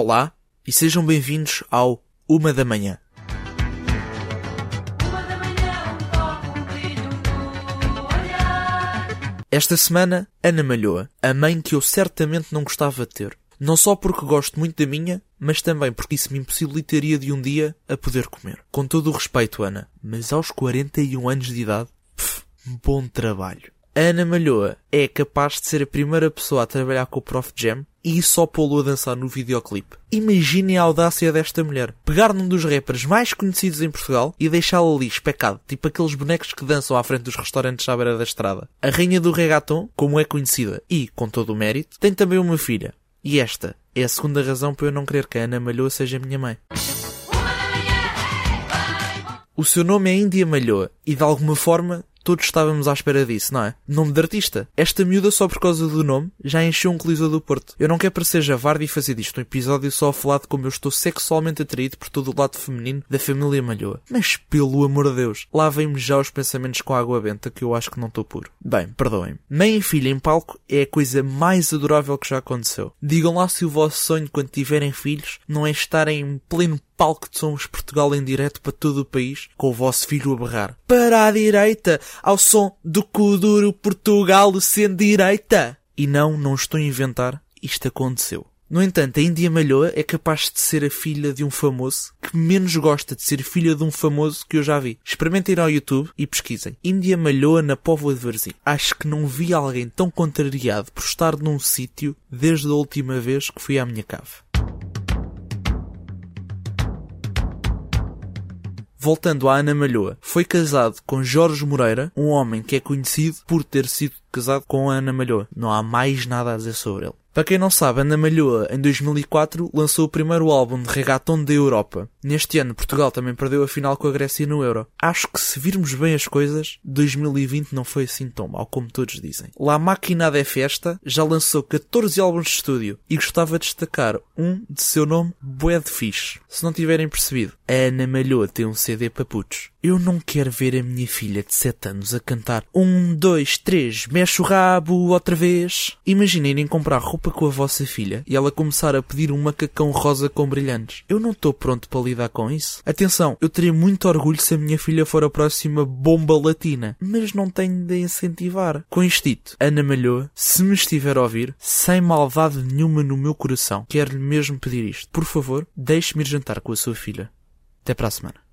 Olá e sejam bem-vindos ao Uma da Manhã. Esta semana, Ana Malhoa, a mãe que eu certamente não gostava de ter. Não só porque gosto muito da minha, mas também porque isso me impossibilitaria de um dia a poder comer. Com todo o respeito, Ana, mas aos 41 anos de idade, pff, bom trabalho. A Ana Malhoa é capaz de ser a primeira pessoa a trabalhar com o Prof Jam e só pô-lo a dançar no videoclipe. Imaginem a audácia desta mulher. Pegar num dos rappers mais conhecidos em Portugal e deixá-lo ali especado, tipo aqueles bonecos que dançam à frente dos restaurantes à beira da estrada. A rainha do reggaeton, como é conhecida e com todo o mérito, tem também uma filha. E esta é a segunda razão para eu não querer que a Ana Malhoa seja minha mãe. O seu nome é Índia Malhoa e de alguma forma todos estávamos à espera disso, não é? Nome de artista. Esta miúda só por causa do nome já encheu um coliseu do Porto. Eu não quero parecer javarde e fazer disto um episódio só a falar de como eu estou sexualmente atraído por todo o lado feminino da família Malhoa. Mas pelo amor de Deus, lavem-me já os pensamentos com água benta que eu acho que não estou puro. Bem, perdoem-me. Mãe e filha em palco é a coisa mais adorável que já aconteceu. Digam lá se o vosso sonho quando tiverem filhos não é estarem em pleno palco de Somos Portugal em direto para todo o país, com o vosso filho a berrar. Para a direita, ao som do Kuduro Portugal sendo direita. E não, não estou a inventar, isto aconteceu. No entanto, a Índia Malhoa é capaz de ser a filha de um famoso que menos gosta de ser filha de um famoso que eu já vi. Experimentem ir ao YouTube e pesquisem. Índia Malhoa na Póvoa de Varzim. Acho que não vi alguém tão contrariado por estar num sítio desde a última vez que fui à minha cave. Voltando à Ana Malhoa, foi casado com Jorge Moreira, um homem que é conhecido por ter sido casado com a Ana Malhoa. Não há mais nada a dizer sobre ele. Para quem não sabe, Ana Malhoa, em 2004, lançou o primeiro álbum de reggaeton da Europa. Neste ano, Portugal também perdeu a final com a Grécia no Euro. Acho que se virmos bem as coisas, 2020 não foi assim tão mal, como todos dizem. La Maquinada é Festa já lançou 14 álbuns de estúdio e gostava de destacar um de seu nome de Fixe. Se não tiverem percebido, a Ana Malhoa tem um CD para putos. Eu não quero ver a minha filha de 7 anos a cantar um, dois, três, mexe o rabo outra vez. Imaginem comprar roupa com a vossa filha e ela começar a pedir um macacão rosa com brilhantes. Eu não estou pronto para lidar com isso. Atenção, eu teria muito orgulho se a minha filha for a próxima bomba latina, mas não tenho de incentivar. Com isto Ana Malhoa, se me estiver a ouvir, sem maldade nenhuma no meu coração, quero-lhe mesmo pedir isto. Por favor, deixe-me ir jantar com a sua filha. Até para a semana.